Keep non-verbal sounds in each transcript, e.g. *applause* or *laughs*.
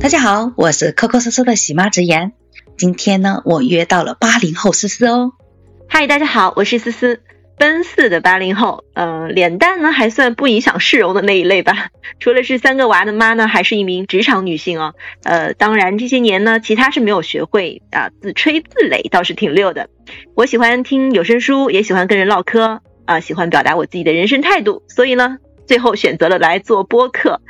大家好，我是抠抠搜搜的喜妈直言。今天呢，我约到了八零后思思哦。嗨，大家好，我是思思，奔四的八零后。呃，脸蛋呢还算不影响市容的那一类吧。*laughs* 除了是三个娃的妈呢，还是一名职场女性哦。呃，当然这些年呢，其他是没有学会啊，自吹自擂倒是挺溜的。我喜欢听有声书，也喜欢跟人唠嗑啊，喜欢表达我自己的人生态度，所以呢。最后选择了来做播客，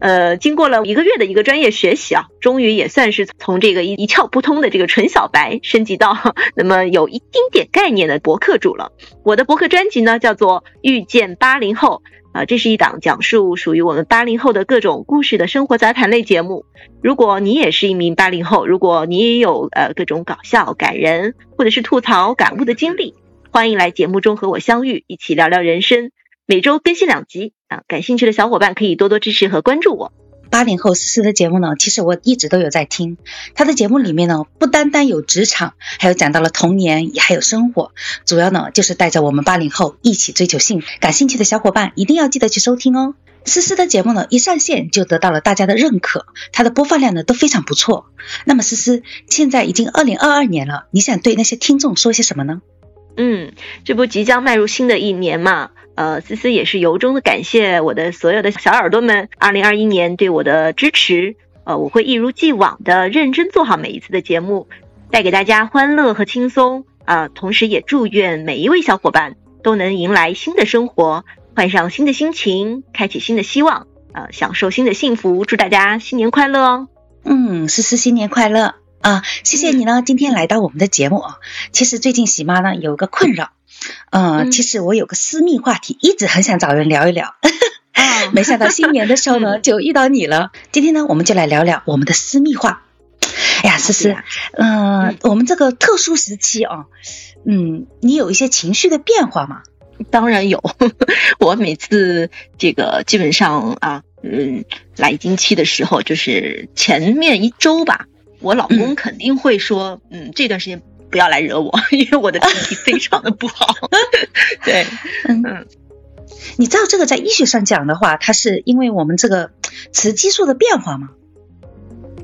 呃，经过了一个月的一个专业学习啊，终于也算是从这个一一窍不通的这个纯小白升级到 *laughs* 那么有一丁点概念的博客主了。我的博客专辑呢叫做《遇见八零后》啊，这是一档讲述属于我们八零后的各种故事的生活杂谈类节目。如果你也是一名八零后，如果你也有呃各种搞笑、感人或者是吐槽、感悟的经历，欢迎来节目中和我相遇，一起聊聊人生。每周更新两集啊，感兴趣的小伙伴可以多多支持和关注我。八零后思思的节目呢，其实我一直都有在听。他的节目里面呢，不单单有职场，还有讲到了童年，还有生活，主要呢就是带着我们八零后一起追求幸福。感兴趣的小伙伴一定要记得去收听哦。思思的节目呢，一上线就得到了大家的认可，它的播放量呢都非常不错。那么思思，现在已经二零二二年了，你想对那些听众说些什么呢？嗯，这不即将迈入新的一年嘛。呃，思思也是由衷的感谢我的所有的小耳朵们，二零二一年对我的支持。呃，我会一如既往的认真做好每一次的节目，带给大家欢乐和轻松啊。同时也祝愿每一位小伙伴都能迎来新的生活，换上新的心情，开启新的希望啊，享受新的幸福。祝大家新年快乐哦！嗯，思思新年快乐啊！谢谢你呢，今天来到我们的节目啊。其实最近喜妈呢有个困扰。嗯，其实我有个私密话题，一直很想找人聊一聊，*laughs* 没想到新年的时候呢，就遇到你了。今天呢，我们就来聊聊我们的私密话。哎呀，思思，嗯，我们这个特殊时期啊，嗯，你有一些情绪的变化吗？当然有，*laughs* 我每次这个基本上啊，嗯，来经期的时候，就是前面一周吧，我老公肯定会说，嗯，这段时间。不要来惹我，*laughs* 因为我的身体非常的不好。*laughs* 对，嗯，你知道这个在医学上讲的话，它是因为我们这个雌激素的变化吗？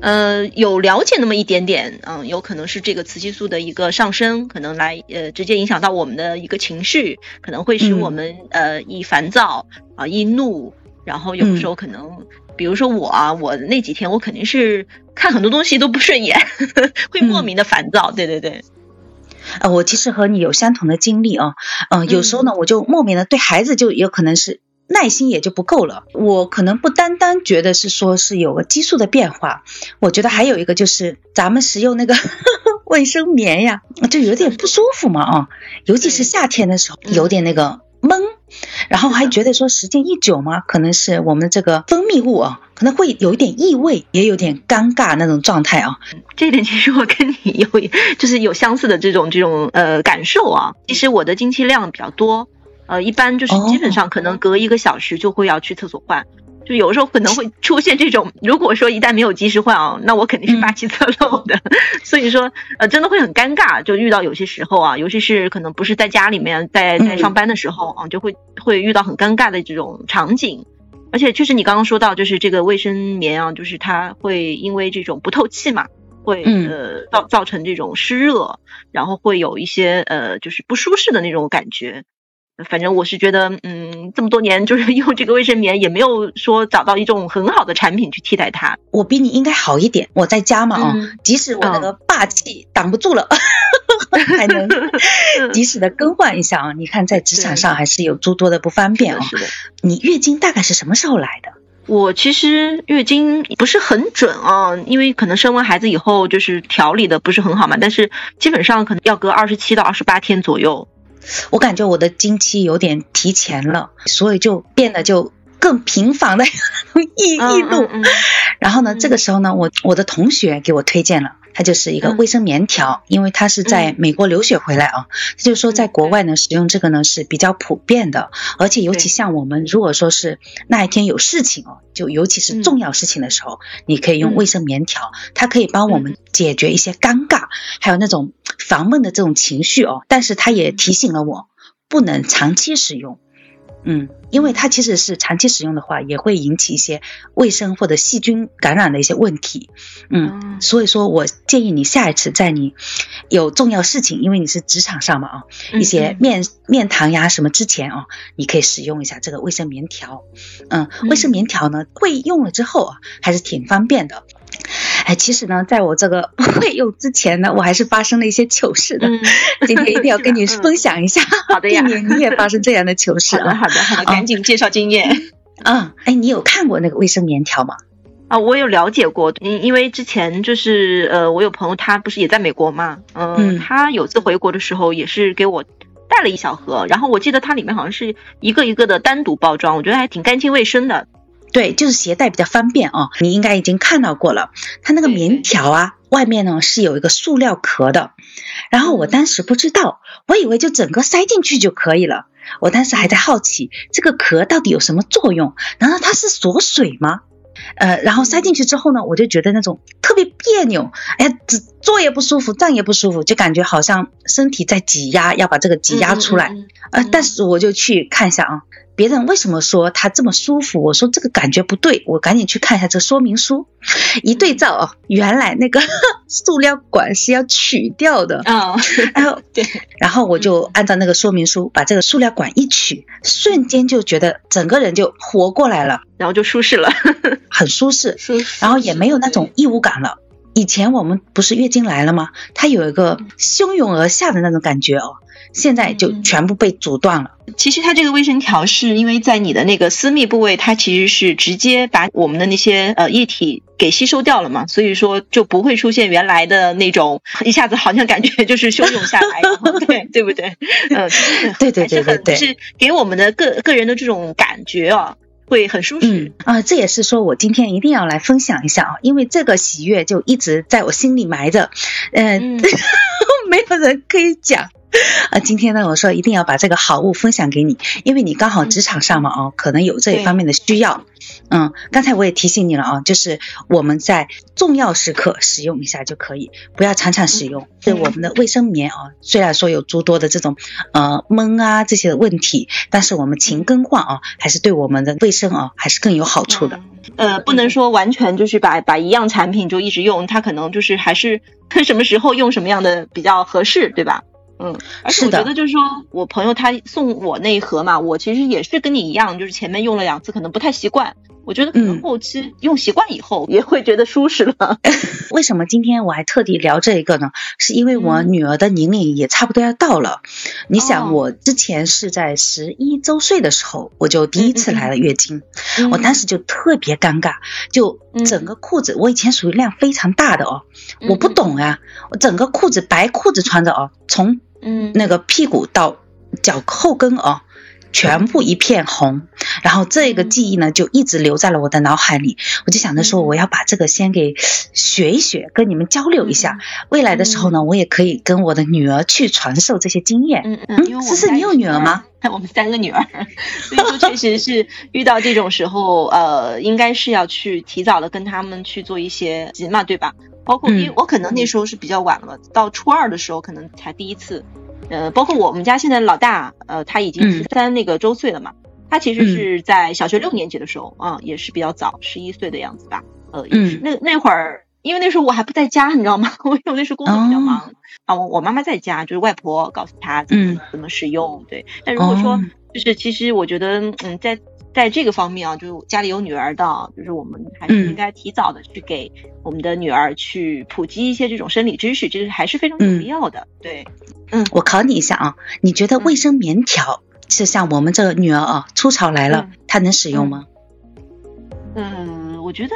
呃，有了解那么一点点，嗯，有可能是这个雌激素的一个上升，可能来呃直接影响到我们的一个情绪，可能会使我们呃易烦躁啊，易怒，然后有时候可能。比如说我啊，我那几天我肯定是看很多东西都不顺眼，*laughs* 会莫名的烦躁。对对对，啊，我其实和你有相同的经历啊，嗯，有时候呢，我就莫名的对孩子就有可能是耐心也就不够了。我可能不单单觉得是说是有个激素的变化，我觉得还有一个就是咱们使用那个 *laughs* 卫生棉呀，就有点不舒服嘛啊，尤其是夏天的时候，有点那个闷。然后还觉得说时间一久嘛，可能是我们这个分泌物啊，可能会有一点异味，也有点尴尬那种状态啊。这一点其实我跟你有就是有相似的这种这种呃感受啊。其实我的经期量比较多，呃，一般就是基本上可能隔一个小时就会要去厕所换。就有时候可能会出现这种，如果说一旦没有及时换啊，那我肯定是霸气侧漏的。*laughs* 所以说，呃，真的会很尴尬。就遇到有些时候啊，尤其是可能不是在家里面，在在上班的时候啊，就会会遇到很尴尬的这种场景。而且确实你刚刚说到，就是这个卫生棉啊，就是它会因为这种不透气嘛，会呃造造成这种湿热，然后会有一些呃就是不舒适的那种感觉。反正我是觉得，嗯，这么多年就是 *laughs* 用这个卫生棉，也没有说找到一种很好的产品去替代它。我比你应该好一点，我在家嘛啊，即使我那个霸气挡不住了，还能 *laughs* 及时的更换一下啊。你看在职场上还是有诸多的不方便啊。是的。你月经大概是什么时候来的？我其实月经不是很准啊，因为可能生完孩子以后就是调理的不是很好嘛，但是基本上可能要隔二十七到二十八天左右。我感觉我的经期有点提前了，所以就变得就更频繁的易易怒。然后呢，这个时候呢，我我的同学给我推荐了，它就是一个卫生棉条，因为他是在美国留学回来啊，他就说在国外呢使用这个呢是比较普遍的，而且尤其像我们如果说是那一天有事情哦，就尤其是重要事情的时候，你可以用卫生棉条，它可以帮我们解决一些尴尬，还有那种。烦闷的这种情绪哦，但是它也提醒了我，不能长期使用。嗯，因为它其实是长期使用的话，也会引起一些卫生或者细菌感染的一些问题。嗯，所以说我建议你下一次在你有重要事情，因为你是职场上嘛啊，一些面面谈呀什么之前啊，你可以使用一下这个卫生棉条。嗯，卫生棉条呢，会用了之后啊，还是挺方便的。哎，其实呢，在我这个 *laughs* 会用之前呢，我还是发生了一些糗事的。今天一定要 *laughs* 跟你分享一下，好的呀，避免你也发生这样的糗 *laughs* 事。好的，好的，好的，赶紧介绍经验。啊，哎，你有看过那个卫生棉条吗？啊，我有了解过，因因为之前就是呃，我有朋友他不是也在美国嘛，嗯，他有次回国的时候也是给我带了一小盒，然后我记得它里面好像是一个一个的单独包装，我觉得还挺干净卫生的。对，就是携带比较方便哦。你应该已经看到过了，它那个棉条啊，外面呢是有一个塑料壳的。然后我当时不知道，我以为就整个塞进去就可以了。我当时还在好奇这个壳到底有什么作用？难道它是锁水吗？呃，然后塞进去之后呢，我就觉得那种特别别扭，哎呀，坐也不舒服，站也不舒服，就感觉好像身体在挤压，要把这个挤压出来。呃，但是我就去看一下啊。别人为什么说他这么舒服？我说这个感觉不对，我赶紧去看一下这说明书，一对照哦，原来那个 *laughs* 塑料管是要取掉的啊。然后对，然后我就按照那个说明书把这个塑料管一取，瞬间就觉得整个人就活过来了，然后就舒适了，*laughs* 很舒适，舒适，然后也没有那种异物感了。以前我们不是月经来了吗？它有一个汹涌而下的那种感觉哦。现在就全部被阻断了。其实它这个卫生条是因为在你的那个私密部位，它其实是直接把我们的那些呃液体给吸收掉了嘛，所以说就不会出现原来的那种 *laughs* 一下子好像感觉就是汹涌下来，*laughs* 对对不对？嗯，对对对对对，是给我们的个个人的这种感觉啊，会很舒适。啊，这也是说我今天一定要来分享一下啊，因为这个喜悦就一直在我心里埋着，嗯，*laughs* 没有人可以讲。啊，*laughs* 今天呢，我说一定要把这个好物分享给你，因为你刚好职场上嘛，哦，可能有这一方面的需要。嗯，刚才我也提醒你了啊，就是我们在重要时刻使用一下就可以，不要常常使用。对我们的卫生棉啊，虽然说有诸多的这种呃闷啊这些的问题，但是我们勤更换啊，还是对我们的卫生啊，还是更有好处的。呃，不能说完全就是把把一样产品就一直用，它可能就是还是看 *laughs* 什么时候用什么样的比较合适，对吧？嗯，而且我觉得就是说我朋友他送我那一盒嘛，我其实也是跟你一样，就是前面用了两次可能不太习惯，我觉得可能后期用习惯以后也会觉得舒适了。*laughs* 为什么今天我还特地聊这一个呢？是因为我女儿的年龄也差不多要到了。你想，我之前是在十一周岁的时候，我就第一次来了月经，我当时就特别尴尬，就整个裤子，我以前属于量非常大的哦，我不懂啊，我整个裤子白裤子穿着哦，从嗯，那个屁股到脚后跟哦，全部一片红，然后这个记忆呢就一直留在了我的脑海里。我就想着说，我要把这个先给学一学，跟你们交流一下。未来的时候呢，我也可以跟我的女儿去传授这些经验。嗯嗯，思思，你有女儿吗？*laughs* 我们三个女儿，所以说确实是遇到这种时候，呃，应该是要去提早的跟他们去做一些急嘛，对吧？包括因为我可能那时候是比较晚了，到初二的时候可能才第一次，呃，包括我们家现在老大，呃，他已经十三那个周岁了嘛，他其实是在小学六年级的时候，啊，也是比较早，十一岁的样子吧，呃，嗯，那那会儿，因为那时候我还不在家，你知道吗？*laughs* 我我那时候工作比较忙，啊，我我妈妈在家，就是外婆告诉他怎么怎么使用，对，但如果说就是其实我觉得，嗯，在。在这个方面啊，就是家里有女儿的，就是我们还是应该提早的去给我们的女儿去普及一些这种生理知识，这是还是非常有必要的。对，嗯，我考你一下啊，你觉得卫生棉条是像我们这个女儿啊，初潮来了，她能使用吗？嗯，我觉得，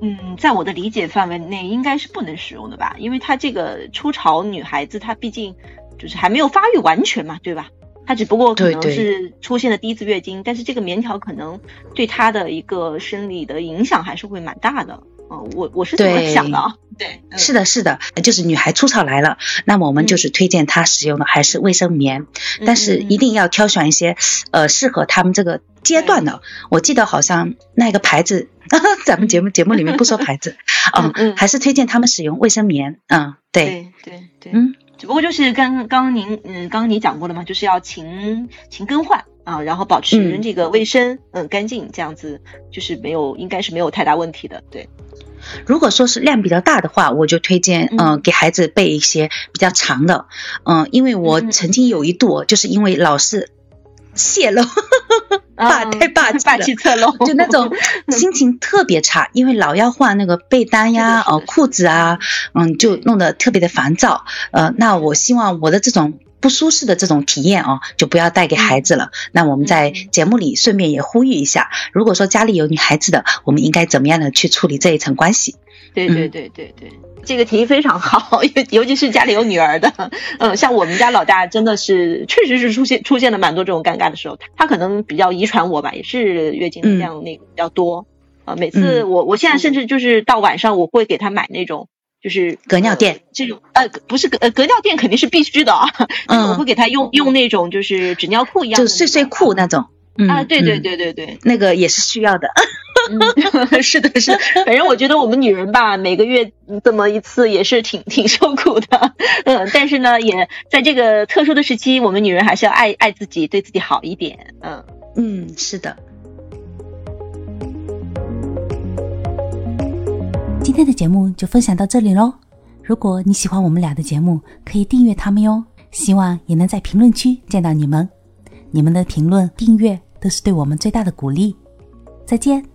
嗯，在我的理解范围内，应该是不能使用的吧，因为她这个初潮女孩子，她毕竟就是还没有发育完全嘛，对吧？她只不过可能是出现了第一次月经，但是这个棉条可能对她的一个生理的影响还是会蛮大的。嗯，我我是这么想的啊。*laughs* 对，是的，是的，就是女孩初潮来了，那么我们就是推荐她使用的还是卫生棉，但是一定要挑选一些呃适合他们这个阶段的。我记得好像那个牌子，*laughs* 咱们节目 *laughs* 节目里面不说牌子，嗯，还是推荐他们使用卫生棉。嗯，对对对，嗯。只不过就是刚刚您嗯，刚刚你讲过了嘛，就是要勤勤更换啊，然后保持这个卫生，嗯，干净，这样子就是没有，应该是没有太大问题的。对，如果说是量比较大的话，我就推荐，嗯，给孩子备一些比较长的，嗯，因为我曾经有一度就是因为老是泄露，*laughs* 霸太霸气霸气侧漏，*laughs* 就那种心情特别差，因为老要换那个被单呀，呃，裤子啊，嗯，就弄得特别的烦躁。呃，那我希望我的这种。不舒适的这种体验哦，就不要带给孩子了。那我们在节目里顺便也呼吁一下，如果说家里有女孩子的，我们应该怎么样的去处理这一层关系？对对对对对，这个提议非常好，*laughs* 尤尤其是家里有女儿的。*laughs* 嗯，像我们家老大真的是，确实是出现出现了蛮多这种尴尬的时候。他他可能比较遗传我吧，也是月经量那个比较多。啊，每次我我现在甚至就是到晚上，我会给他买那种。就是隔尿垫这种，呃，不是隔呃隔尿垫肯定是必须的啊。*laughs* 嗯，我会给他用用那种就是纸尿裤一样的，就睡睡裤那种。啊，对对对对对，那个也是需要的。*laughs* *laughs* 是的，是。反正我觉得我们女人吧，每个月这么一次也是挺挺受苦的。嗯，但是呢，也在这个特殊的时期，我们女人还是要爱爱自己，对自己好一点。嗯嗯，是的。今天的节目就分享到这里喽。如果你喜欢我们俩的节目，可以订阅他们哟。希望也能在评论区见到你们，你们的评论、订阅都是对我们最大的鼓励。再见。